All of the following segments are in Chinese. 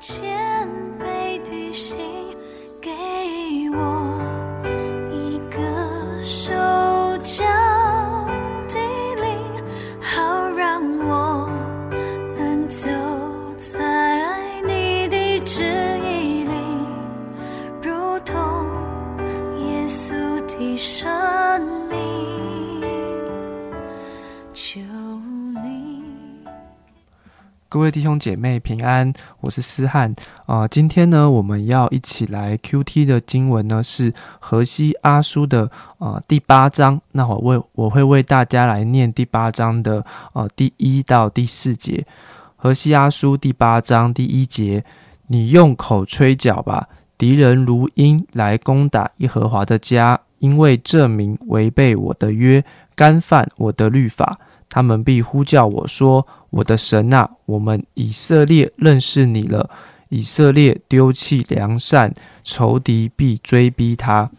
切。各位弟兄姐妹平安，我是思翰啊、今天呢，我们要一起来 QT 的经文呢是荷西阿书的呃第八章。那我为我会为大家来念第八章的呃第一到第四节。荷西阿书第八章第一节：你用口吹角吧，敌人如鹰来攻打耶和华的家，因为这名违背我的约，干犯我的律法，他们必呼叫我说。我的神啊，我们以色列认识你了。以色列丢弃良善，仇敌必追逼他。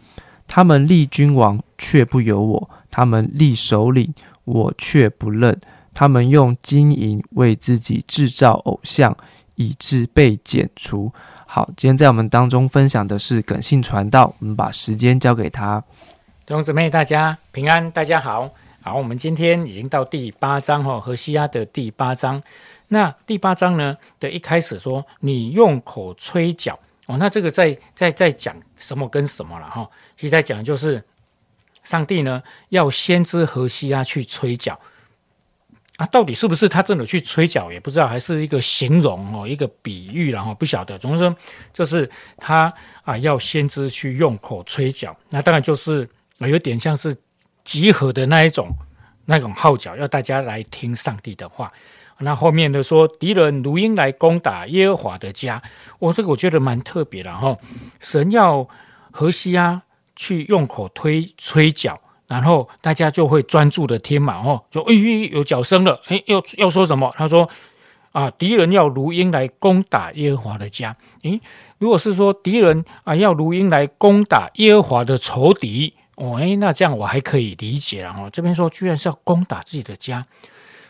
他们立君王，却不由我；他们立首领，我却不认。他们用金银为自己制造偶像，以致被剪除。好，今天在我们当中分享的是耿信传道，我们把时间交给他。弟兄姊妹，大家平安，大家好。好，我们今天已经到第八章哈，荷西亚的第八章。那第八章呢的一开始说，你用口吹角哦，那这个在在在讲什么跟什么了哈？其实在讲就是上帝呢要先知荷西亚去吹角啊，到底是不是他真的去吹角也不知道，还是一个形容哦，一个比喻然后不晓得。总之说，就是他啊要先知去用口吹角，那当然就是有点像是。集合的那一种那种号角，要大家来听上帝的话。那后面的说，敌人如鹰来攻打耶和华的家，我这个我觉得蛮特别的哈。神要荷西啊去用口推吹角，然后大家就会专注的听嘛哦，就哎有角声了，哎要要说什么？他说啊，敌人要如鹰来攻打耶和华的家。诶，如果是说敌人啊要如鹰来攻打耶和华的仇敌。哦，哎，那这样我还可以理解了哈。这边说居然是要攻打自己的家，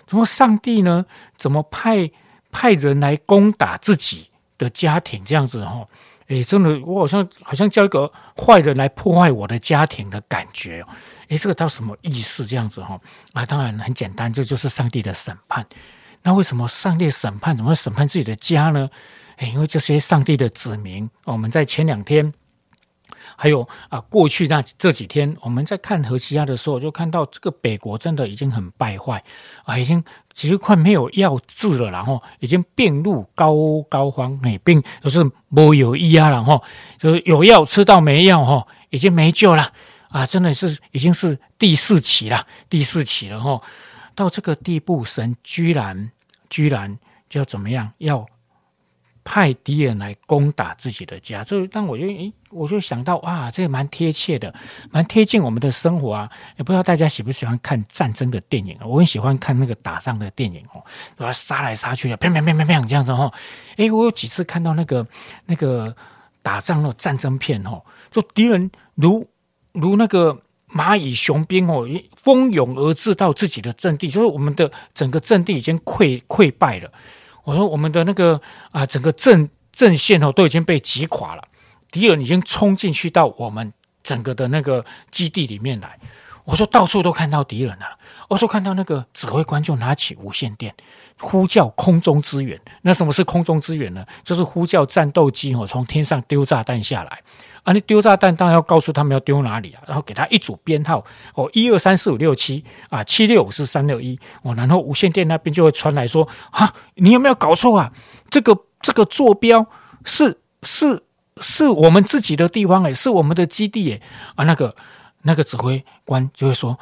怎么上帝呢？怎么派派人来攻打自己的家庭这样子哈？哎，真的，我好像好像叫一个坏人来破坏我的家庭的感觉哦。哎，这个到什么意思这样子哈？啊，当然很简单，这就是上帝的审判。那为什么上帝审判怎么会审判自己的家呢？哎，因为这些上帝的子民，我们在前两天。还有啊，过去那这几天我们在看荷西亚的时候，就看到这个北国真的已经很败坏啊，已经其实快没有药治了，然后已经病入膏膏肓，哎，病就是没有医啊，然后就是有药吃到没药哈，已经没救了啊，真的是已经是第四期了，第四期了哈，到这个地步，神居然居然就要怎么样要？派敌人来攻打自己的家，这让我就诶，我就想到哇，这个蛮贴切的，蛮贴近我们的生活啊。也不知道大家喜不喜欢看战争的电影啊？我很喜欢看那个打仗的电影哦，把它杀来杀去的，砰砰砰砰砰这样子哦。诶，我有几次看到那个那个打仗的战争片哦，就敌人如如那个蚂蚁雄兵哦，蜂拥而至到自己的阵地，就是我们的整个阵地已经溃溃败了。我说我们的那个啊，整个阵阵线哦都已经被击垮了，敌人已经冲进去到我们整个的那个基地里面来。我说到处都看到敌人了，我说看到那个指挥官就拿起无线电呼叫空中支援。那什么是空中支援呢？就是呼叫战斗机哦从天上丢炸弹下来。啊，你丢炸弹当然要告诉他们要丢哪里啊，然后给他一组编号哦，一二三四五六七啊，七六五四三六一哦，然后无线电那边就会传来说啊，你有没有搞错啊？这个这个坐标是是是我们自己的地方诶，是我们的基地诶啊，那个那个指挥官就会说，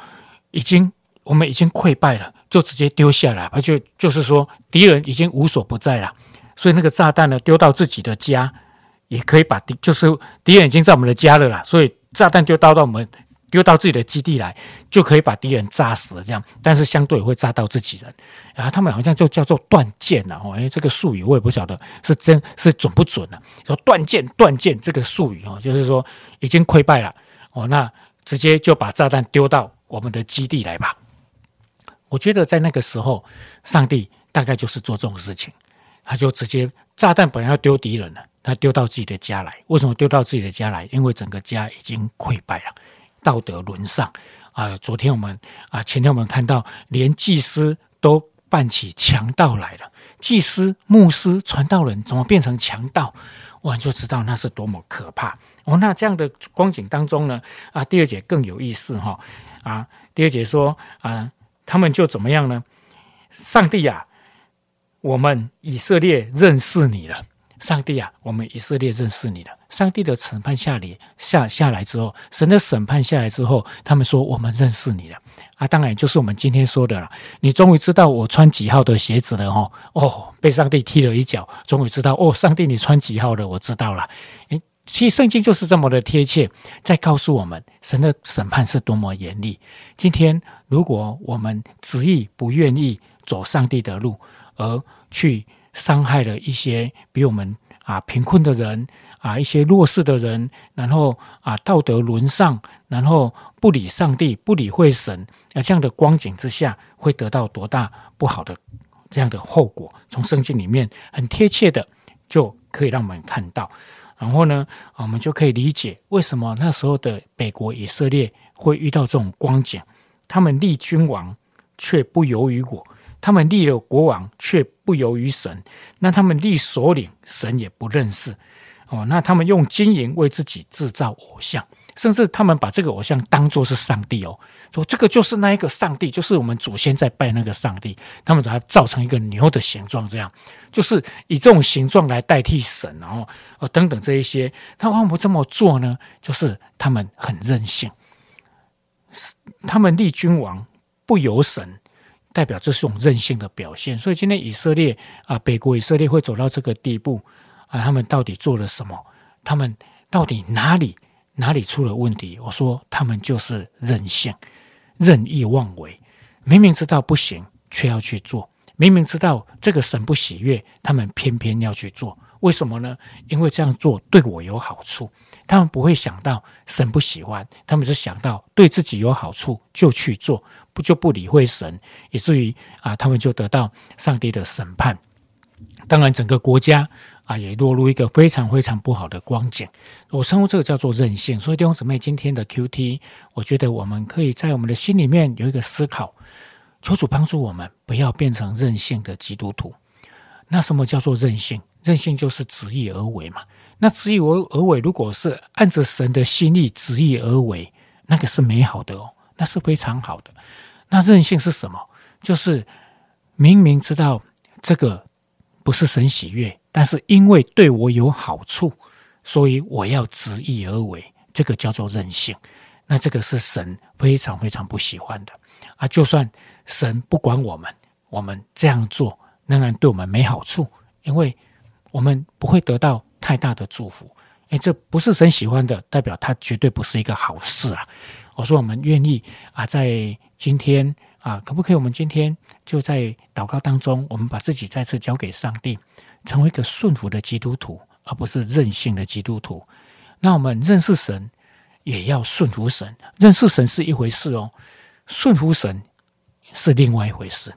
已经我们已经溃败了，就直接丢下来，而且就是说敌人已经无所不在了，所以那个炸弹呢丢到自己的家。也可以把敌，就是敌人已经在我们的家了啦，所以炸弹丢到到我们丢到自己的基地来，就可以把敌人炸死了。这样，但是相对会炸到自己人。然后他们好像就叫做断剑了哦，因为这个术语我也不晓得是真是准不准呢？说断剑断剑这个术语哦，就是说已经溃败了哦，那直接就把炸弹丢到我们的基地来吧。我觉得在那个时候，上帝大概就是做这种事情，他就直接。炸弹本来要丢敌人了，他丢到自己的家来。为什么丢到自己的家来？因为整个家已经溃败了，道德沦丧啊！昨天我们啊，前天我们看到，连祭司都扮起强盗来了。祭司、牧师、传道人怎么变成强盗？我们就知道那是多么可怕哦！那这样的光景当中呢，啊，第二节更有意思哈啊！第二节说啊，他们就怎么样呢？上帝呀！我们以色列认识你了，上帝啊！我们以色列认识你了。上帝的审判下里下下来之后，神的审判下来之后，他们说我们认识你了啊！当然就是我们今天说的了。你终于知道我穿几号的鞋子了哦？哦，被上帝踢了一脚，终于知道哦，上帝你穿几号的？我知道了。其实圣经就是这么的贴切，在告诉我们神的审判是多么严厉。今天如果我们执意不愿意走上帝的路，而去伤害了一些比我们啊贫困的人啊，一些弱势的人，然后啊道德沦丧，然后不理上帝，不理会神，啊这样的光景之下，会得到多大不好的这样的后果？从圣经里面很贴切的就可以让我们看到，然后呢，我们就可以理解为什么那时候的美国以色列会遇到这种光景，他们立君王却不由于我。他们立了国王，却不由于神；那他们立首领，神也不认识。哦，那他们用金银为自己制造偶像，甚至他们把这个偶像当作是上帝哦，说这个就是那一个上帝，就是我们祖先在拜那个上帝。他们把它造成一个牛的形状，这样就是以这种形状来代替神，然后呃等等这一些。他为什么这么做呢？就是他们很任性，他们立君王不由神。代表这是一种任性的表现，所以今天以色列啊，北国以色列会走到这个地步啊，他们到底做了什么？他们到底哪里哪里出了问题？我说他们就是任性、任意妄为，明明知道不行，却要去做；明明知道这个神不喜悦，他们偏偏要去做。为什么呢？因为这样做对我有好处。他们不会想到神不喜欢，他们是想到对自己有好处就去做，不就不理会神，以至于啊，他们就得到上帝的审判。当然，整个国家啊也落入一个非常非常不好的光景。我称呼这个叫做任性。所以弟兄姊妹，今天的 Q T，我觉得我们可以在我们的心里面有一个思考，求主帮助我们不要变成任性的基督徒。那什么叫做任性？任性就是执意而为嘛。那执意而而为，如果是按着神的心意执意而为，那个是美好的哦，那是非常好的。那任性是什么？就是明明知道这个不是神喜悦，但是因为对我有好处，所以我要执意而为，这个叫做任性。那这个是神非常非常不喜欢的啊！就算神不管我们，我们这样做仍然对我们没好处，因为。我们不会得到太大的祝福，哎，这不是神喜欢的，代表他绝对不是一个好事啊！我说我们愿意啊，在今天啊，可不可以？我们今天就在祷告当中，我们把自己再次交给上帝，成为一个顺服的基督徒，而不是任性的基督徒。那我们认识神，也要顺服神。认识神是一回事哦，顺服神是另外一回事。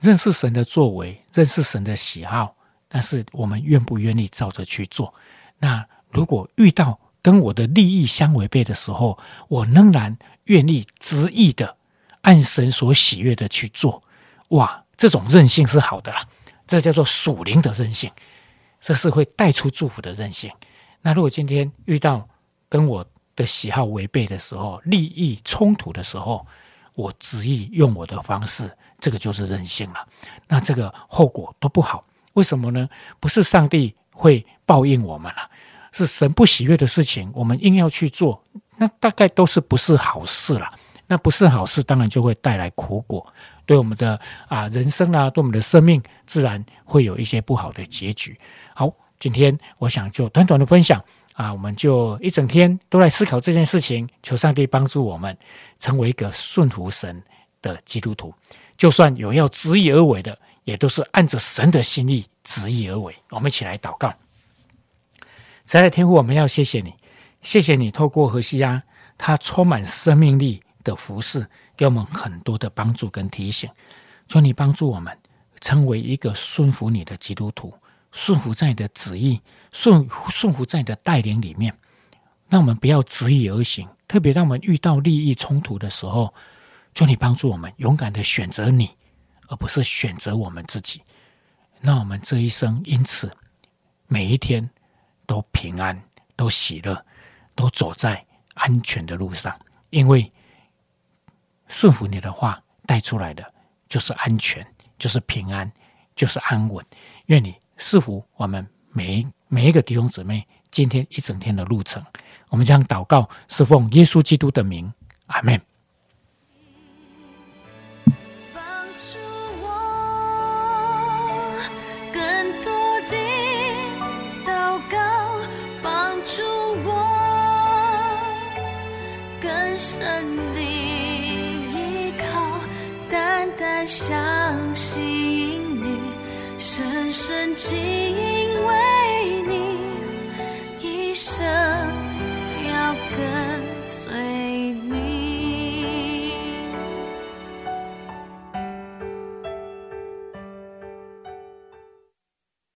认识神的作为，认识神的喜好。但是我们愿不愿意照着去做？那如果遇到跟我的利益相违背的时候，我仍然愿意执意的按神所喜悦的去做。哇，这种任性是好的啦，这叫做属灵的任性，这是会带出祝福的任性。那如果今天遇到跟我的喜好违背的时候，利益冲突的时候，我执意用我的方式，这个就是任性了。那这个后果都不好。为什么呢？不是上帝会报应我们了，是神不喜悦的事情，我们硬要去做，那大概都是不是好事了。那不是好事，当然就会带来苦果，对我们的啊人生啊，对我们的生命，自然会有一些不好的结局。好，今天我想就短短的分享啊，我们就一整天都来思考这件事情，求上帝帮助我们成为一个顺服神的基督徒，就算有要执意而为的。也都是按着神的心意执意而为。我们一起来祷告，亲爱的天父，我们要谢谢你，谢谢你透过何西亚他充满生命力的服饰，给我们很多的帮助跟提醒。求你帮助我们成为一个顺服你的基督徒，顺服在你的旨意，顺顺服在你的带领里面。让我们不要执意而行，特别当我们遇到利益冲突的时候，求你帮助我们勇敢的选择你，而不是选择我们自己。让我们这一生因此每一天都平安、都喜乐、都走在安全的路上，因为顺服你的话带出来的就是安全，就是平安，就是安稳。愿你赐福我们每每一个弟兄姊妹今天一整天的路程。我们将祷告，是奉耶稣基督的名，阿门。相信你，深深敬畏。